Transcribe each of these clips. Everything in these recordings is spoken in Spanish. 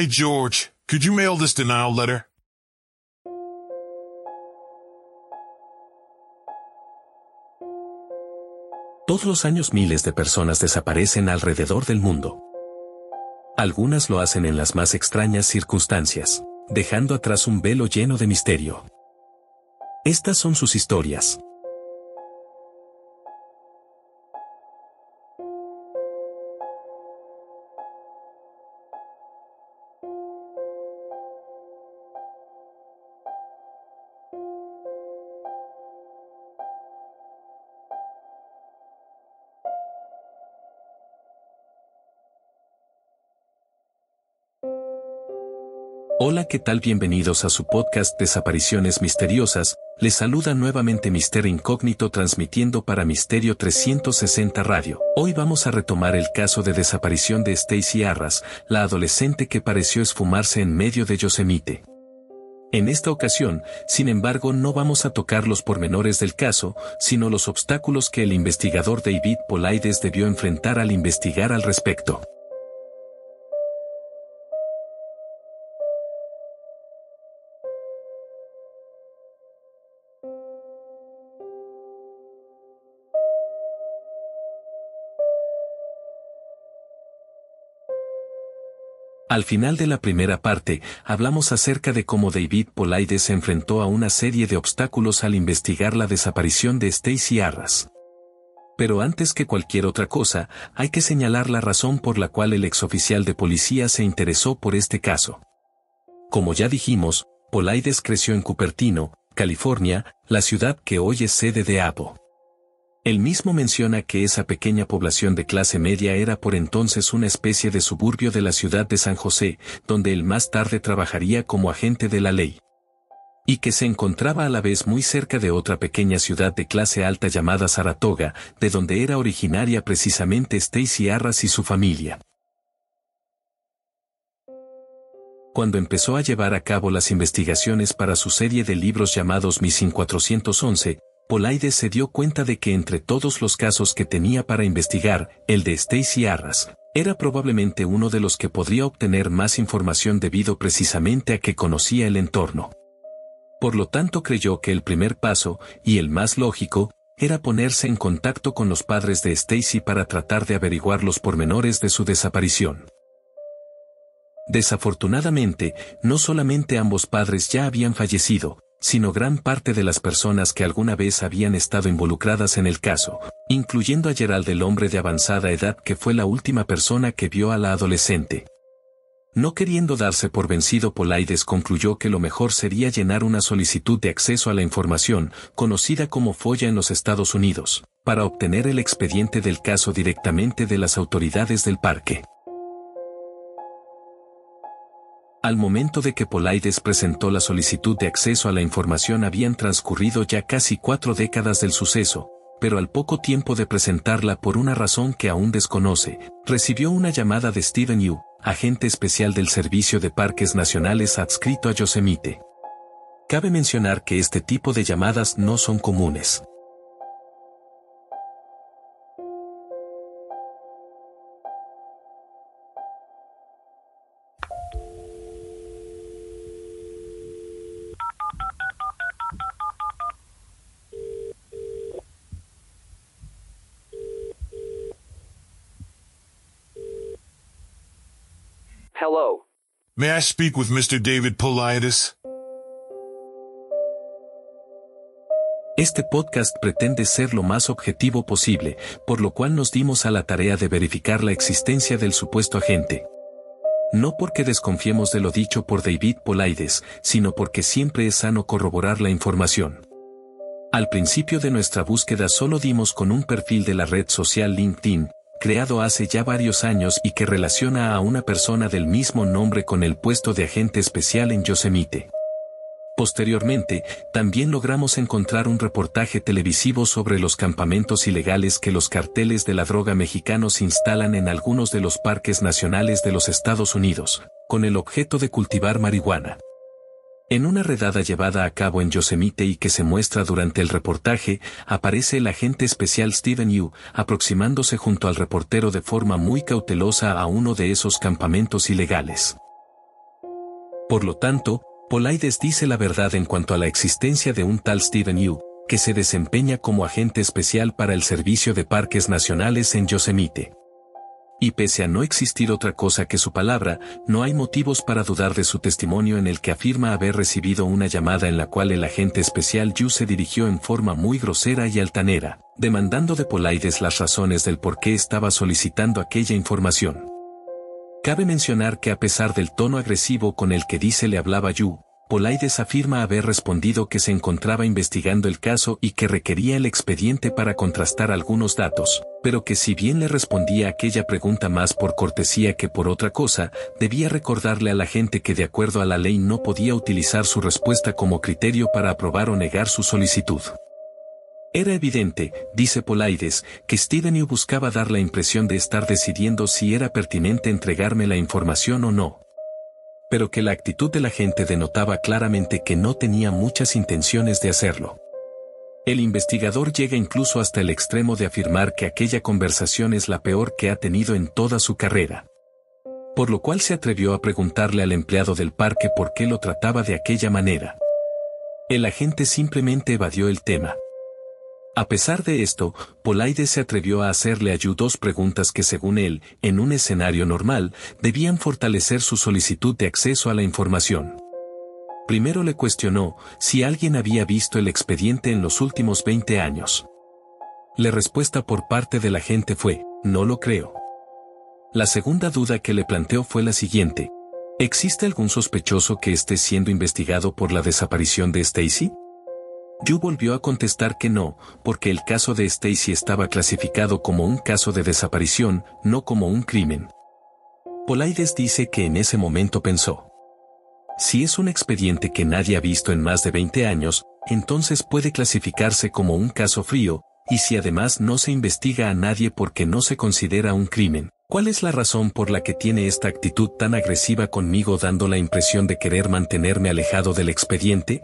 Hey George, could you mail this denial letter? Todos los años miles de personas desaparecen alrededor del mundo. Algunas lo hacen en las más extrañas circunstancias, dejando atrás un velo lleno de misterio. Estas son sus historias. Hola, ¿qué tal? Bienvenidos a su podcast Desapariciones Misteriosas. Les saluda nuevamente Mister Incógnito transmitiendo para Misterio 360 Radio. Hoy vamos a retomar el caso de desaparición de Stacy Arras, la adolescente que pareció esfumarse en medio de Yosemite. En esta ocasión, sin embargo, no vamos a tocar los pormenores del caso, sino los obstáculos que el investigador David Polaides debió enfrentar al investigar al respecto. Al final de la primera parte, hablamos acerca de cómo David Polaides se enfrentó a una serie de obstáculos al investigar la desaparición de Stacy Arras. Pero antes que cualquier otra cosa, hay que señalar la razón por la cual el exoficial de policía se interesó por este caso. Como ya dijimos, Polaides creció en Cupertino, California, la ciudad que hoy es sede de APO. Él mismo menciona que esa pequeña población de clase media era por entonces una especie de suburbio de la ciudad de San José, donde él más tarde trabajaría como agente de la ley. Y que se encontraba a la vez muy cerca de otra pequeña ciudad de clase alta llamada Saratoga, de donde era originaria precisamente Stacy Arras y su familia. Cuando empezó a llevar a cabo las investigaciones para su serie de libros llamados Missing 411, Polaides se dio cuenta de que entre todos los casos que tenía para investigar, el de Stacy Arras, era probablemente uno de los que podría obtener más información debido precisamente a que conocía el entorno. Por lo tanto creyó que el primer paso, y el más lógico, era ponerse en contacto con los padres de Stacy para tratar de averiguar los pormenores de su desaparición. Desafortunadamente, no solamente ambos padres ya habían fallecido, sino gran parte de las personas que alguna vez habían estado involucradas en el caso, incluyendo a Gerald el hombre de avanzada edad que fue la última persona que vio a la adolescente. No queriendo darse por vencido Polaides concluyó que lo mejor sería llenar una solicitud de acceso a la información, conocida como FOIA en los Estados Unidos, para obtener el expediente del caso directamente de las autoridades del parque. Al momento de que Polaides presentó la solicitud de acceso a la información habían transcurrido ya casi cuatro décadas del suceso, pero al poco tiempo de presentarla por una razón que aún desconoce, recibió una llamada de Steven Yu, agente especial del Servicio de Parques Nacionales adscrito a Yosemite. Cabe mencionar que este tipo de llamadas no son comunes. May I speak with Mr. David? Este podcast pretende ser lo más objetivo posible, por lo cual nos dimos a la tarea de verificar la existencia del supuesto agente. No porque desconfiemos de lo dicho por David Polaides, sino porque siempre es sano corroborar la información. Al principio de nuestra búsqueda solo dimos con un perfil de la red social LinkedIn, creado hace ya varios años y que relaciona a una persona del mismo nombre con el puesto de agente especial en Yosemite. Posteriormente, también logramos encontrar un reportaje televisivo sobre los campamentos ilegales que los carteles de la droga mexicanos instalan en algunos de los parques nacionales de los Estados Unidos, con el objeto de cultivar marihuana. En una redada llevada a cabo en Yosemite y que se muestra durante el reportaje, aparece el agente especial Steven Yu, aproximándose junto al reportero de forma muy cautelosa a uno de esos campamentos ilegales. Por lo tanto, Polaides dice la verdad en cuanto a la existencia de un tal Stephen Yu, que se desempeña como agente especial para el Servicio de Parques Nacionales en Yosemite. Y pese a no existir otra cosa que su palabra, no hay motivos para dudar de su testimonio en el que afirma haber recibido una llamada en la cual el agente especial Yu se dirigió en forma muy grosera y altanera, demandando de Polaides las razones del por qué estaba solicitando aquella información. Cabe mencionar que a pesar del tono agresivo con el que dice le hablaba Yu, Polaides afirma haber respondido que se encontraba investigando el caso y que requería el expediente para contrastar algunos datos, pero que si bien le respondía aquella pregunta más por cortesía que por otra cosa, debía recordarle a la gente que de acuerdo a la ley no podía utilizar su respuesta como criterio para aprobar o negar su solicitud. Era evidente, dice Polaides, que Steven buscaba dar la impresión de estar decidiendo si era pertinente entregarme la información o no pero que la actitud de la gente denotaba claramente que no tenía muchas intenciones de hacerlo. El investigador llega incluso hasta el extremo de afirmar que aquella conversación es la peor que ha tenido en toda su carrera. Por lo cual se atrevió a preguntarle al empleado del parque por qué lo trataba de aquella manera. El agente simplemente evadió el tema. A pesar de esto, Polaides se atrevió a hacerle a Yu dos preguntas que según él, en un escenario normal, debían fortalecer su solicitud de acceso a la información. Primero le cuestionó si alguien había visto el expediente en los últimos 20 años. La respuesta por parte de la gente fue, no lo creo. La segunda duda que le planteó fue la siguiente. ¿Existe algún sospechoso que esté siendo investigado por la desaparición de Stacy? Yu volvió a contestar que no, porque el caso de Stacy estaba clasificado como un caso de desaparición, no como un crimen. Polaides dice que en ese momento pensó. Si es un expediente que nadie ha visto en más de 20 años, entonces puede clasificarse como un caso frío, y si además no se investiga a nadie porque no se considera un crimen, ¿cuál es la razón por la que tiene esta actitud tan agresiva conmigo dando la impresión de querer mantenerme alejado del expediente?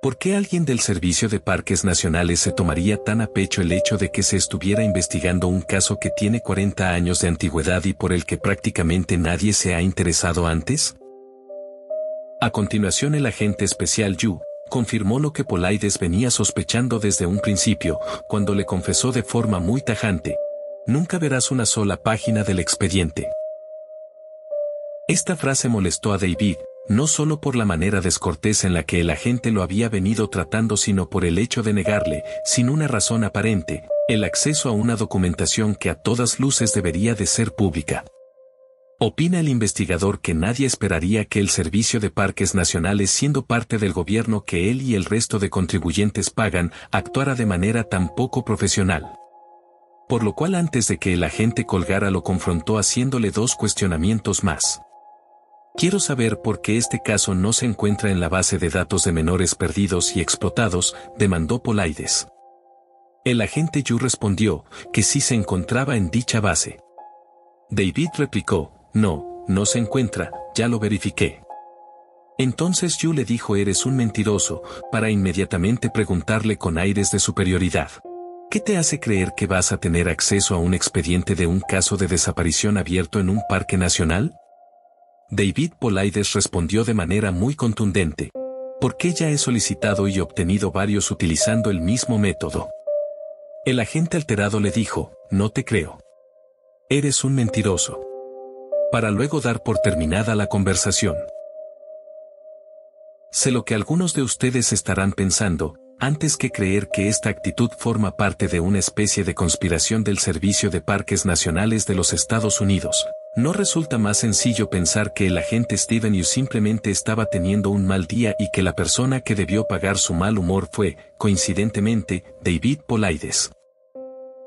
¿Por qué alguien del Servicio de Parques Nacionales se tomaría tan a pecho el hecho de que se estuviera investigando un caso que tiene 40 años de antigüedad y por el que prácticamente nadie se ha interesado antes? A continuación el agente especial Yu confirmó lo que Polaides venía sospechando desde un principio, cuando le confesó de forma muy tajante. Nunca verás una sola página del expediente. Esta frase molestó a David, no solo por la manera descortés en la que el agente lo había venido tratando, sino por el hecho de negarle, sin una razón aparente, el acceso a una documentación que a todas luces debería de ser pública. Opina el investigador que nadie esperaría que el Servicio de Parques Nacionales, siendo parte del gobierno que él y el resto de contribuyentes pagan, actuara de manera tan poco profesional. Por lo cual antes de que el agente colgara lo confrontó haciéndole dos cuestionamientos más. Quiero saber por qué este caso no se encuentra en la base de datos de menores perdidos y explotados, demandó Polaides. El agente Yu respondió que sí se encontraba en dicha base. David replicó, no, no se encuentra, ya lo verifiqué. Entonces Yu le dijo eres un mentiroso, para inmediatamente preguntarle con aires de superioridad. ¿Qué te hace creer que vas a tener acceso a un expediente de un caso de desaparición abierto en un parque nacional? David Polaides respondió de manera muy contundente. Porque ya he solicitado y obtenido varios utilizando el mismo método. El agente alterado le dijo, no te creo. Eres un mentiroso. Para luego dar por terminada la conversación. Sé lo que algunos de ustedes estarán pensando, antes que creer que esta actitud forma parte de una especie de conspiración del Servicio de Parques Nacionales de los Estados Unidos. ¿No resulta más sencillo pensar que el agente Steven simplemente estaba teniendo un mal día y que la persona que debió pagar su mal humor fue, coincidentemente, David Polaides?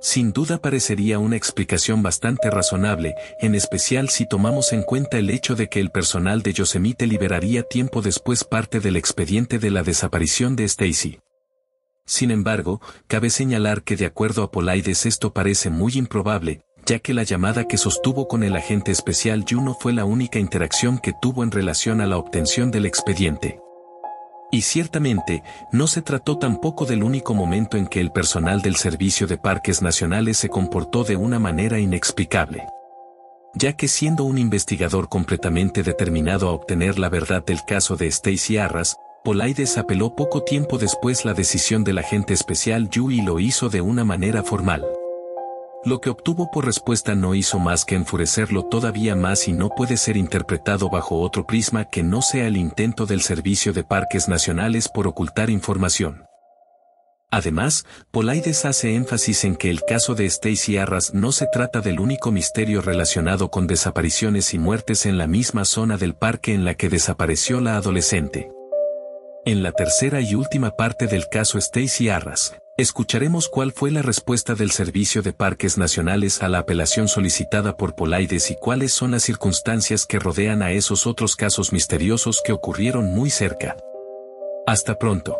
Sin duda parecería una explicación bastante razonable, en especial si tomamos en cuenta el hecho de que el personal de Yosemite liberaría tiempo después parte del expediente de la desaparición de Stacy. Sin embargo, cabe señalar que de acuerdo a Polaides esto parece muy improbable, ya que la llamada que sostuvo con el agente especial Juno fue la única interacción que tuvo en relación a la obtención del expediente. Y ciertamente, no se trató tampoco del único momento en que el personal del Servicio de Parques Nacionales se comportó de una manera inexplicable. ya que siendo un investigador completamente determinado a obtener la verdad del caso de Stacy Arras, Polaides apeló poco tiempo después la decisión del agente especial Yu y lo hizo de una manera formal. Lo que obtuvo por respuesta no hizo más que enfurecerlo todavía más y no puede ser interpretado bajo otro prisma que no sea el intento del Servicio de Parques Nacionales por ocultar información. Además, Polaides hace énfasis en que el caso de Stacy Arras no se trata del único misterio relacionado con desapariciones y muertes en la misma zona del parque en la que desapareció la adolescente. En la tercera y última parte del caso Stacy Arras, Escucharemos cuál fue la respuesta del Servicio de Parques Nacionales a la apelación solicitada por Polaides y cuáles son las circunstancias que rodean a esos otros casos misteriosos que ocurrieron muy cerca. Hasta pronto.